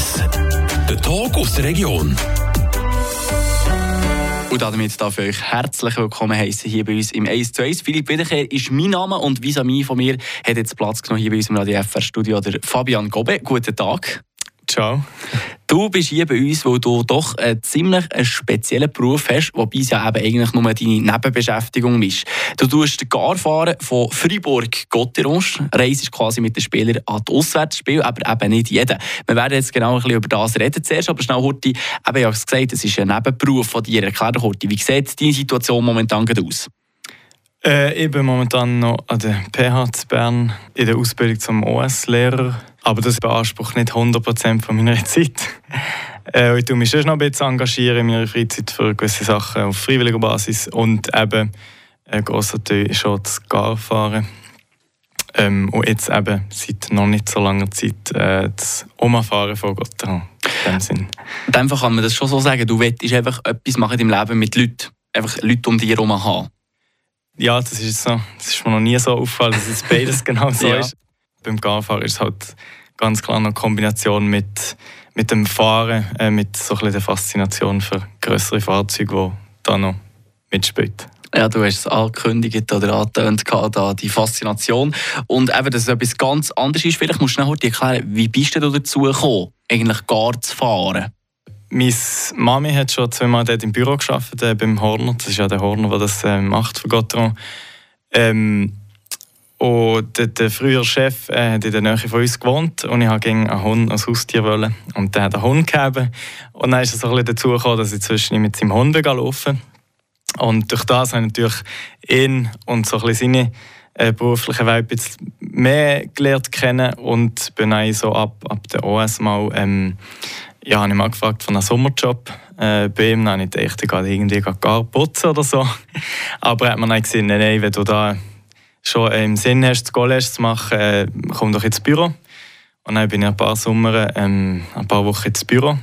1. Der Talk aus der Region. Und damit darf ich euch herzlich willkommen heißen hier bei uns im 1 zu 1. Philipp Wiederkehr ist mein Name und vis-à-vis von mir hat jetzt Platz genommen hier bei uns im Radio FR Studio der Fabian Gobe. Guten Tag. Ciao. Du bist hier bei uns, weil du doch einen ziemlich speziellen Beruf hast, wobei es ja eben eigentlich nur deine Nebenbeschäftigung ist. Du tust Gar fahren von Fribourg-Gotteronsch, reist quasi mit den Spielern an die Auswärtsspiele, aber eben nicht jeder. Wir werden jetzt genau ein bisschen über das reden zuerst, aber schnell Horti, eben, ich habe es gesagt, es ist ein Nebenberuf von dir. Erklär doch Horti, wie sieht deine Situation momentan aus? Äh, ich bin momentan noch an der PH Bern in der Ausbildung zum OS-Lehrer aber das beansprucht nicht 100% von meiner Zeit. Äh, ich tue mich schon noch ein bisschen engagieren in meiner Freizeit für gewisse Sachen auf freiwilliger Basis und eben ein grosser Teil ist schon das Garfahren. Ähm, und jetzt eben seit noch nicht so langer Zeit äh, das Oma-Fahren von Gotteron. In dem Sinn. In dem Fall kann man das schon so sagen, du willst einfach etwas machen im Leben mit Leuten. Einfach Leute um dich herum haben. Ja, das ist so. Das ist mir noch nie so aufgefallen, dass es beides genau so ja. ist. Beim Garfahren ist es halt ganz klar eine Kombination mit, mit dem Fahren, äh, mit so ein der Faszination für größere Fahrzeuge, die da noch mitspielt. Ja, du hast es angekündigt oder angetönt, da, die Faszination. Und eben, dass es etwas ganz anderes ist. Vielleicht musst du noch erklären, wie bist du dazu gekommen, eigentlich gar zu fahren? Meine Mami hat schon zweimal dort im Büro gearbeitet, äh, beim Horner. Das ist ja der Horner, der das äh, macht für Gotteron. Ähm, und der, der frühere Chef äh, hat in der Nähe von uns gewohnt und ich wollte einen Hund als Haustier. Wollen. Und der hat einen Hund gegeben. Und dann ist es so ein bisschen dazu gekommen, dass ich zwischen mit seinem Hund laufen Und durch das habe ich natürlich ihn und so ein seine äh, berufliche Welt ein bisschen mehr gelernt kennen und bin dann so ab, ab der OS mal, ähm, ja, habe ich mal gefragt von einem Sommerjob äh, bei ihm. Dann habe ich gedacht, ich gehe irgendwie gar putzen oder so. Aber er hat mir dann gesagt, nein, nein, wenn du da schon im Sinn hast, das College zu machen, äh, komm doch ins Büro. Und dann bin ich ein paar Sommer, ähm, ein paar Wochen ins Büro.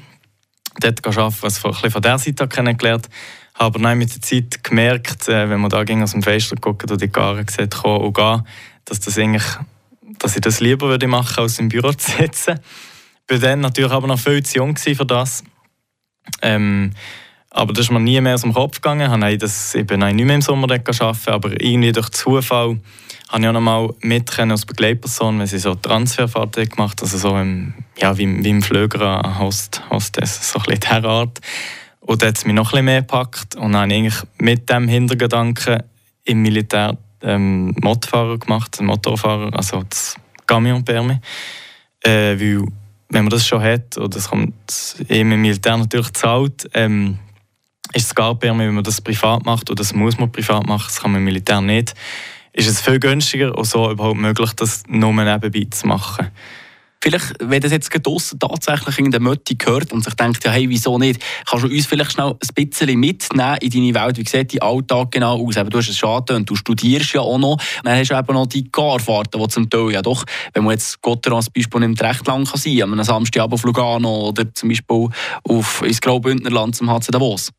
Dort arbeiten, was von, von dieser Seite kennengelernt habe. Aber dann mit der Zeit gemerkt, äh, wenn man da ging aus dem Fenster guckt und die Gare sieht, kommen und gehen, dass, das eigentlich, dass ich das lieber würde machen, als im Büro zu sitzen. Ich war dann natürlich aber noch viel zu jung für das. Ähm, aber das ist mir nie mehr aus dem Kopf gegangen. Ich, das, bin nicht mehr im Sommer arbeiten, aber irgendwie durch Zufall habe ich auch noch mal mit als Begleitperson, wenn sie so Transferfahrten gemacht also so im, ja, wie, wie im Flöger an Host, Hostess, so ein bisschen dieser Art. Und da hat es mich noch ein bisschen mehr gepackt und dann habe ich eigentlich mit dem Hintergedanken im Militär ähm, Motorfahrer gemacht, Motorfahrer, also das Camion Permis. Äh, weil, wenn man das schon hat, oder das kommt eben im Militär natürlich zahlt, ähm, ist es gar wenn man das privat macht, oder das muss man privat machen, das kann man im Militär nicht, ist es viel günstiger und so überhaupt möglich, das nur nebenbei zu machen. Vielleicht, wenn das jetzt draussen tatsächlich in der Mötti gehört und sich denkt, ja, hey, wieso nicht, kannst du uns vielleicht schnell ein bisschen mitnehmen in deine Welt. Wie sieht dein Alltag genau aus? Eben, du hast es schon angetönt, du studierst ja auch noch. Dann hast du eben noch die Garfahrten, die zum Teil ja doch, wenn man jetzt Gotteron als Beispiel nimmt, recht lang kann sein kann. Am Samstag auf Lugano oder zum Beispiel auf, ins Graubündnerland zum HC Davos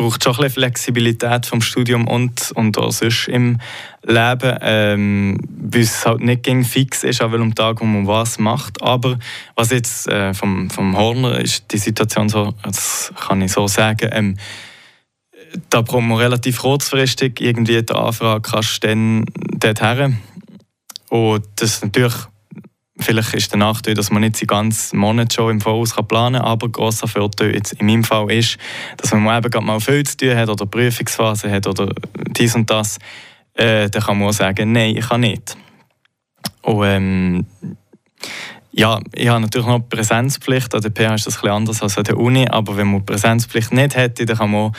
braucht schon ein bisschen Flexibilität vom Studium und, und auch sonst im Leben, ähm, weil es halt nicht gegen fix ist, an welchem Tag wo man was macht. Aber was jetzt äh, vom, vom Horner ist die Situation so, das kann ich so sagen, ähm, da braucht man relativ kurzfristig irgendwie die Anfrage, kannst du dann dorthin. Und das ist natürlich Vielleicht ist der Nachteil, dass man nicht die ganzen Monate schon im Voraus planen kann, aber grosser Vorteil jetzt in meinem Fall ist, dass man eben gerade mal viel zu tun hat oder Prüfungsphase hat oder dies und das, äh, dann kann man auch sagen, nein, ich kann nicht. Und ähm, ja, ich habe natürlich noch Präsenzpflicht, an der PH ist das ein bisschen anders als an der Uni, aber wenn man Präsenzpflicht nicht hätte, dann kann man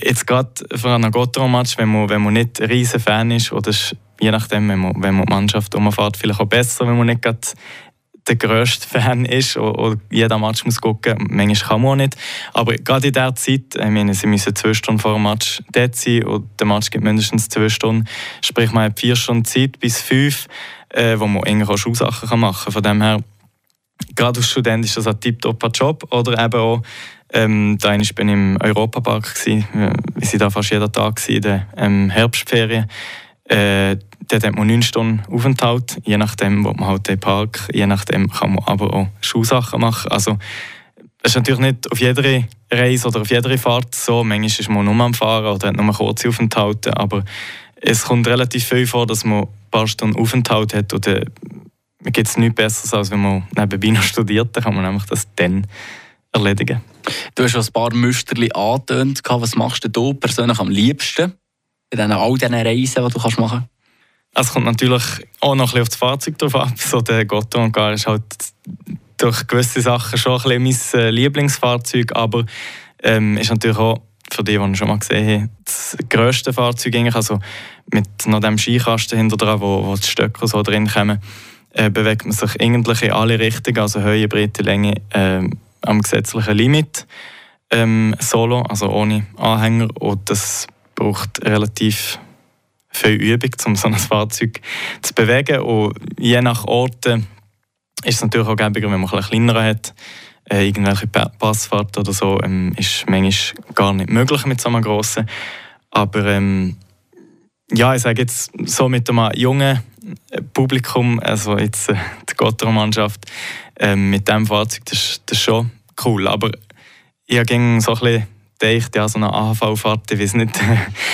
jetzt gerade für einen Gotteron-Match, wenn man, wenn man nicht ein riesen Fan ist oder je nachdem, wenn man, wenn man die Mannschaft umfährt, vielleicht auch besser, wenn man nicht gerade der grösste Fan ist und jeder Match muss gucken. Manchmal kann man auch nicht. Aber gerade in dieser Zeit, ich meine, sie müssen zwei Stunden vor dem Match dort sein und der Match gibt mindestens zwei Stunden. Sprich, man hat vier Stunden Zeit bis fünf, äh, wo man eigentlich auch Schulsachen machen kann. Von dem her, gerade als Student ist das ein tiptopper Job. Oder eben auch, ähm, da ich im Europapark, wir waren da fast jeden Tag in den ähm, Herbstferien. Äh, dort hat man 9 Stunden Aufenthalt, je nachdem, wo man halt den Park, je nachdem kann man aber auch Schulsachen machen. Also, es ist natürlich nicht auf jeder Reise oder auf jeder Fahrt so. Manchmal ist man nur am Fahren oder hat nur kurze Aufenthalte, aber es kommt relativ viel vor, dass man ein paar Stunden Aufenthalt hat und gibt es nichts Besseres, als wenn man nebenbei noch studiert, dann kann man nämlich das dann erledigen. Du hast schon ein paar Müsterli angetönt. Was machst du persönlich am liebsten in all diesen Reisen, die du machen kannst? Es kommt natürlich auch noch ein bisschen auf das Fahrzeug drauf ab. So der Gar ist halt durch gewisse Sachen schon ein bisschen mein äh, Lieblingsfahrzeug, aber ähm, ist natürlich auch für die, die ich schon mal gesehen habe, das grösste Fahrzeug eigentlich, also mit noch dem Skikasten hinter dran, wo, wo die Stöcke so drin kommen, äh, bewegt man sich eigentlich in alle Richtungen, also Höhe, Breite, Länge, äh, am gesetzlichen Limit ähm, solo, also ohne Anhänger und das braucht relativ viel Übung, um so ein Fahrzeug zu bewegen und je nach Orten ist es natürlich auch gäbiger, wenn man ein kleiner hat. Äh, irgendwelche Passfahrt oder so ähm, ist manchmal gar nicht möglich mit so einem grossen. Aber ähm, ja, ich sage jetzt so mit einem jungen Publikum, also jetzt äh, die Gotterer-Mannschaft, äh, mit diesem Fahrzeug, das, das ist schon cool. Aber ich habe so ein bisschen gedacht, ja, so eine AHV-Fahrt, ich weiß nicht,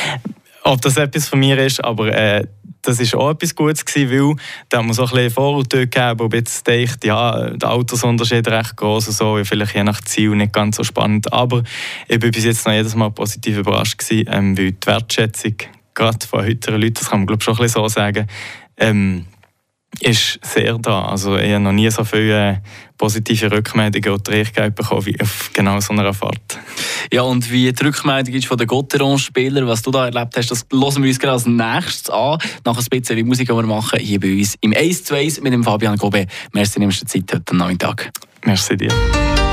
ob das etwas von mir ist, aber äh, das war auch etwas Gutes gewesen, weil da muss auch ein bisschen Vorurteile gegeben, wo jetzt denkt, ja, der Altersunterschied recht groß und so, vielleicht je nach Ziel nicht ganz so spannend, aber ich bin bis jetzt noch jedes Mal positiv überrascht gewesen, ähm, weil die Wertschätzung gerade von heutigen Leuten, das kann man glaube schon ein bisschen so sagen, ähm, ist sehr da. Also ich habe noch nie so viele positive Rückmeldungen oder Reichkeit bekommen wie auf genau so einer Fahrt. Ja, und wie die Rückmeldung ist von den Gotteron-Spielern, was du da erlebt hast, das hören wir uns gerade als nächstes an. Nach ein bisschen Musik, die wir machen, hier bei uns im Ace to Ace mit dem Fabian Gobe. Merci, nimmst du Zeit heute Nachmittag. Merci dir.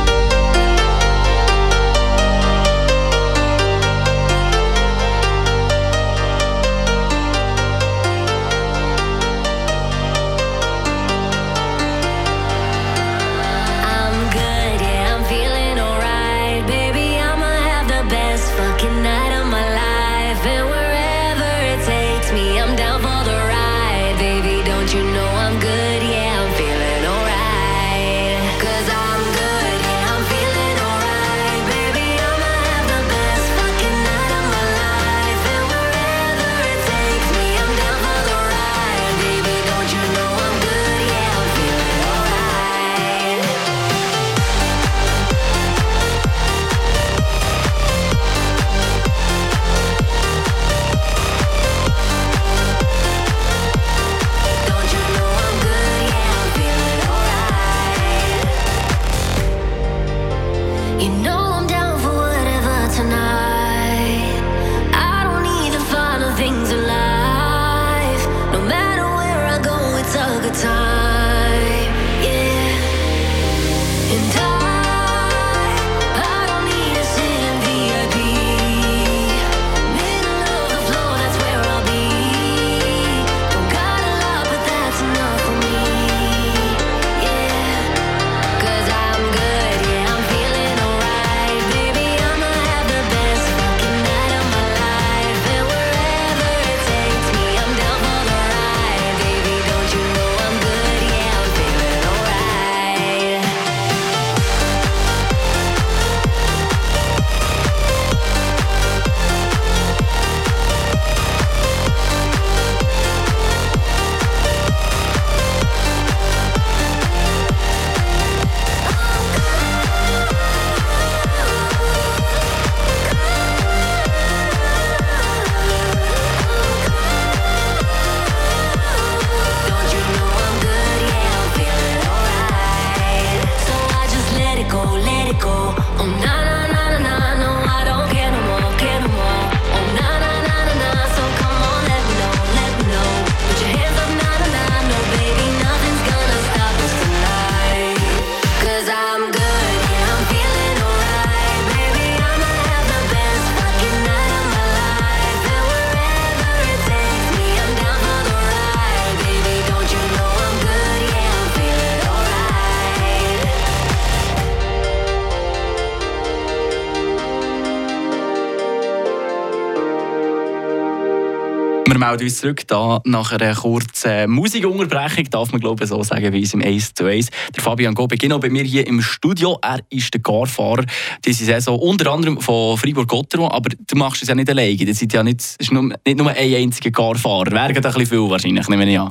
Wir melden uns zurück da nach einer kurzen Musikunterbrechung, darf man glaube ich so sagen, wie es im 1 zu 1. Der Fabian Gobe, genau bei mir hier im Studio. Er ist der Garfahrer diese Saison, unter anderem von Fribourg-Gotteron, aber du machst es ja nicht alleine. Das ist ja nicht, ist nur, nicht nur ein einziger Garfahrer. Wäre ein bisschen viel wahrscheinlich, nehme ich an.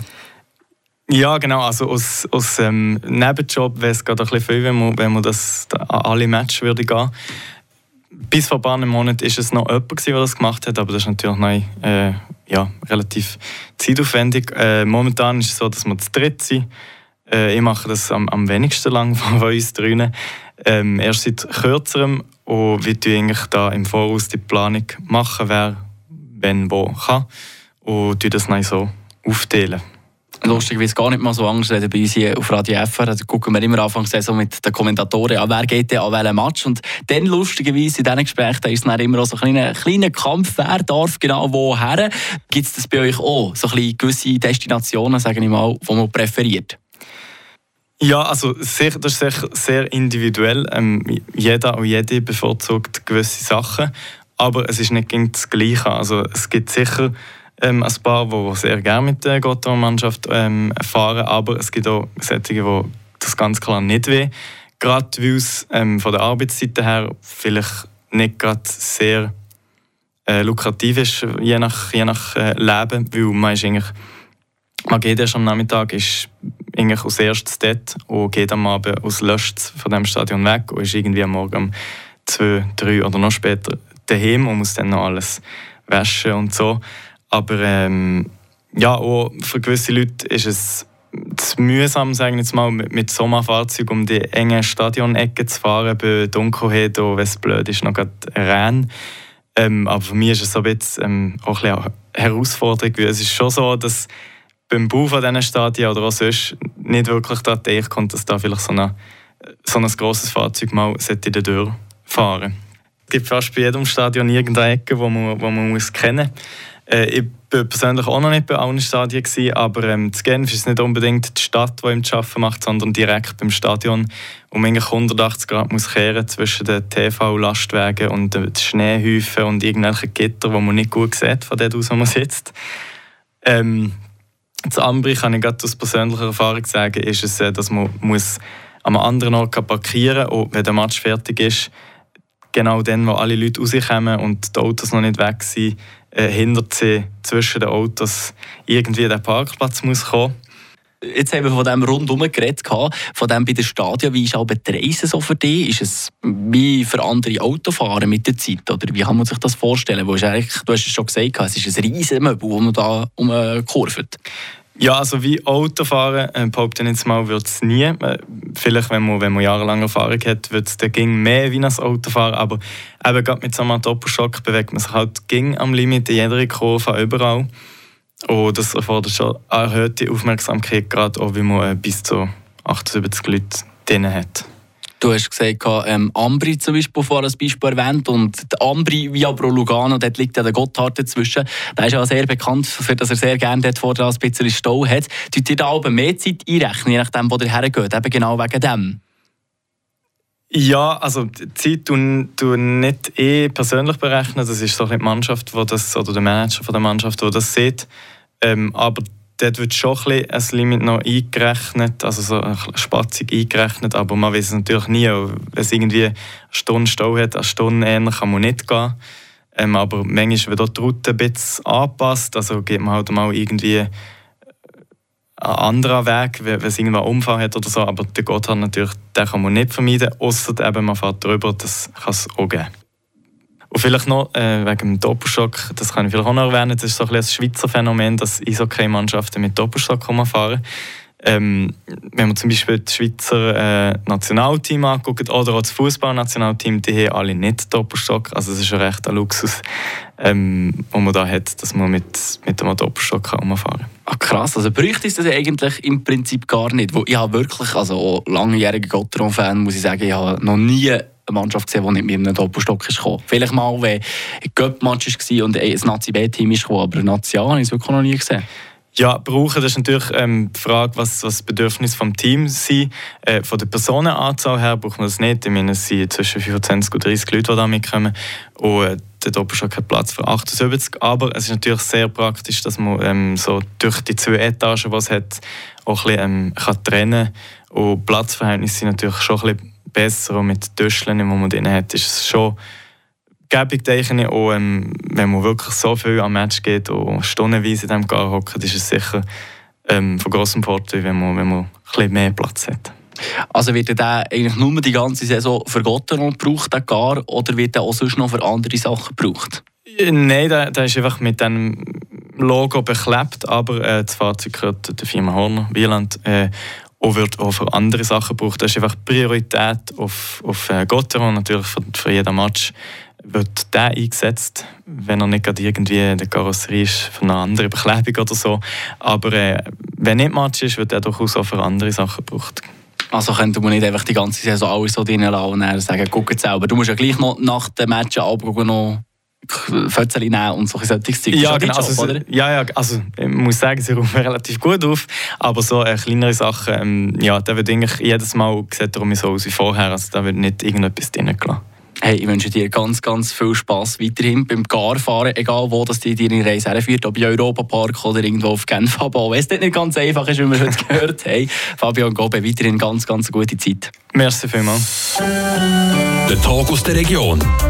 Ja, genau. Also aus, aus ähm, Nebenjob wäre es gerade ein viel, wenn man, wenn man das an alle Matches würde gehen bis vor ein paar Monaten war es noch jemand, der das gemacht hat, aber das ist natürlich noch, äh, ja, relativ zeitaufwendig. Äh, momentan ist es so, dass wir zu dritt sind. Äh, ich mache das am, am wenigsten lang von uns drinnen. Ähm, erst seit kürzerem und wir tun eigentlich da im Voraus die Planung machen, wer wenn wo kann und das dann so aufteilen lustigerweise gar nicht mal so Angst reden bei uns hier auf Radio FR. Da gucken wir immer Anfangs so mit den Kommentatoren an, wer geht denn an welchen Match. Und dann lustigerweise in diesen Gesprächen da ist dann immer so ein kleiner, kleiner Kampf, wer darf genau woher. Gibt es das bei euch auch? So ein gewisse Destinationen, sage ich mal, die man präferiert? Ja, also sehr, das ist sehr, sehr individuell. Ähm, jeder und jede bevorzugt gewisse Sachen, aber es ist nicht das Gleiche. Also es gibt sicher ähm, ein paar, die sehr gerne mit der Gotthard-Mannschaft ähm, fahren, aber es gibt auch solche, die das ganz klar nicht weh. Gerade weil es ähm, von der Arbeitszeit her vielleicht nicht gerade sehr äh, lukrativ ist, je nach, je nach äh, Leben, weil man ist eigentlich man geht erst am Nachmittag, ist eigentlich als erstes dort und geht am Abend aus Löscht von dem Stadion weg und ist irgendwie am Morgen um zwei, drei oder noch später daheim und muss dann noch alles waschen und so. Aber ähm, ja, auch für gewisse Leute ist es zu mühsam, sagen jetzt mal, mit, mit Sommerfahrzeug um die engen Stadionecken zu fahren, bei Dunkelheit, wenn es blöd ist, noch gerade Rennen. Ähm, aber für mich ist es so ein bisschen, ähm, auch ein bisschen Herausforderung, weil es ist schon so, dass beim Bau von diesen Stadien oder auch sonst nicht wirklich da Idee kommt, dass da vielleicht so, eine, so ein grosses Fahrzeug mal in der Tür fahren Es gibt fast bei jedem Stadion irgendeine Ecke, wo man, wo man muss kennen muss. Äh, ich war persönlich auch noch nicht bei allen Stadien, gewesen, aber ähm, zu Genf ist nicht unbedingt die Stadt, die ihm zu arbeiten macht, sondern direkt beim Stadion, wo man 180 Grad muss kehren zwischen den TV-Lastwagen und den Schneehäufen und irgendwelchen Gitter, die man nicht gut sieht, von dort aus, wo man sitzt. Ähm, zu Ambri kann ich gerade aus persönlicher Erfahrung sagen, ist es, äh, dass man muss an anderen Ort parkieren muss, wenn der Match fertig ist. Genau dann, wo alle Leute rauskommen und die Autos noch nicht weg sind, äh, hindert sie zwischen den Autos irgendwie der Parkplatz muss kommen. Jetzt haben wir von dem rundum geredet, von dem bei den Stadien. Wie ist aber die Reise so für dich? Ist es wie für andere Autofahrer mit der Zeit? Oder wie kann man sich das vorstellen? Du hast es schon gesagt, es ist ein Möbel, das man da umkurvt. Ja, also wie Autofahren, äh, behaupte ich jetzt mal, wird es nie. Äh, vielleicht, wenn man, wenn man jahrelang Erfahrung hat, wird es dann mehr wie ein Autofahren. Aber eben gerade mit so einem Doppelschock bewegt man sich halt ging am Limit in jeder Kurve, überall. Und das erfordert schon erhöhte Aufmerksamkeit, gerade auch, wie man äh, bis zu 78 Leute drin hat. Du hast gesagt, ähm, Ambri zum Beispiel vor als Beispiel erwähnt und der Ambri via Pro Lugano, dort liegt ja der Gotthard dazwischen. Der ist ja sehr bekannt, für dass er sehr gerne dort vorne ein bisschen Stau hat. Tut ihr da aber mehr Zeit einrechnen, je nachdem, wo ihr hergeht, eben genau wegen dem? Ja, also die Zeit tun, tun nicht eh persönlich berechnen. Das ist so die Mannschaft, wo das, oder der Manager von der Mannschaft, der das sieht. Ähm, aber dort wird schon ein, ein Limit noch eingerechnet, also so eine Spatzung eingerechnet, aber man weiß es natürlich nie. Wenn es irgendwie eine Stunde Stau hat, eine Stunde eher kann man nicht gehen. Ähm, aber manchmal wird auch die Route ein bisschen angepasst, also geht man halt mal irgendwie einen anderen Weg, wenn es irgendwo einen Unfall hat oder so, aber der Gotthard natürlich, den kann man nicht vermeiden, außer eben man fährt drüber, das kann es auch geben. Und vielleicht noch äh, wegen dem Doppelschock, das kann ich vielleicht auch noch erwähnen, das ist so ein, ein Schweizer Phänomen, dass Eishockey-Mannschaften mit Doppelschock fahren. Ähm, wenn man zum Beispiel das Schweizer äh, Nationalteam anguckt oder auch das Fußballnationalteam, die haben alle nicht Doppelstock. Also es ist ein Luxus, ähm, den man da hat, dass man mit, mit einem Doppelstock umfahren kann. Ah, krass, also bräuchte es das eigentlich im Prinzip gar nicht. Ich habe wirklich, also langjähriger Gotteron-Fan, muss ich sagen, ich habe noch nie eine Mannschaft gesehen, die nicht mit einem Doppelstock ist gekommen. Vielleicht mal, wenn ein Göpp-Match war und ein Nazi-B-Team ist gekommen, aber ein Nazi A habe ich wirklich noch nie gesehen. Ja, brauchen, das ist natürlich ähm, die Frage, was, was das Bedürfnis des Teams sind. Äh, von der Personenanzahl her braucht man das nicht. Ich meine, es sind zwischen 25 und 30 Leute, die da mitkommen. Und äh, oben schon kein Platz für 78. Aber es ist natürlich sehr praktisch, dass man ähm, so durch die zwei Etagen, die es hat, auch ein bisschen, ähm, kann trennen kann. Und Platzverhältnisse sind natürlich schon ein bisschen besser. Und mit den Tischchen, die man drin hat, ist es schon gäbig, denke ich. Und ähm, wenn man wirklich so viel am Match geht und stundenweise in diesem Gar hockt, ist es sicher ähm, von grossem Vorteil, wenn man, wenn man ein bisschen mehr Platz hat. Also wird der eigentlich nur die ganze Saison für Gotteron gebraucht, der Gar, oder wird der auch sonst noch für andere Sachen gebraucht? Äh, nein, der, der ist einfach mit dem Logo beklebt, aber äh, das Fahrzeug gehört der Firma Horner Wieland äh, und wird auch für andere Sachen gebraucht. Das ist einfach Priorität auf, auf äh, Gotteron, natürlich für, für jeden Match wird der eingesetzt, wenn er nicht gerade irgendwie in der Karosserie ist für eine andere Beklebung oder so. Aber äh, wenn nicht Match ist, wird er durchaus auch für andere Sachen gebraucht. Also könnte man nicht einfach die ganze Saison alles so drin und sagen, guck selber. Du musst ja gleich noch nach dem Match abgucken, noch Fötzchen nehmen und solche Zeug. Ja, genau. Also, oder? Ja, ja, also ich muss sagen, sie räumen relativ gut auf, aber so äh, kleinere Sachen, ähm, ja, da wird eigentlich jedes Mal sieht er so aus wie vorher, also da wird nicht irgendetwas drin gelassen. Hey, ich wünsche dir ganz, ganz viel Spass weiterhin beim Garfahren, egal wo das die deine Reise herführt, ob im Europapark oder irgendwo auf Genf. Aber wenn es nicht ganz einfach ist, wie wir heute gehört haben, Fabian Gobe, weiterhin ganz, ganz gute Zeit. Merci vielmals. Der Tag aus der Region.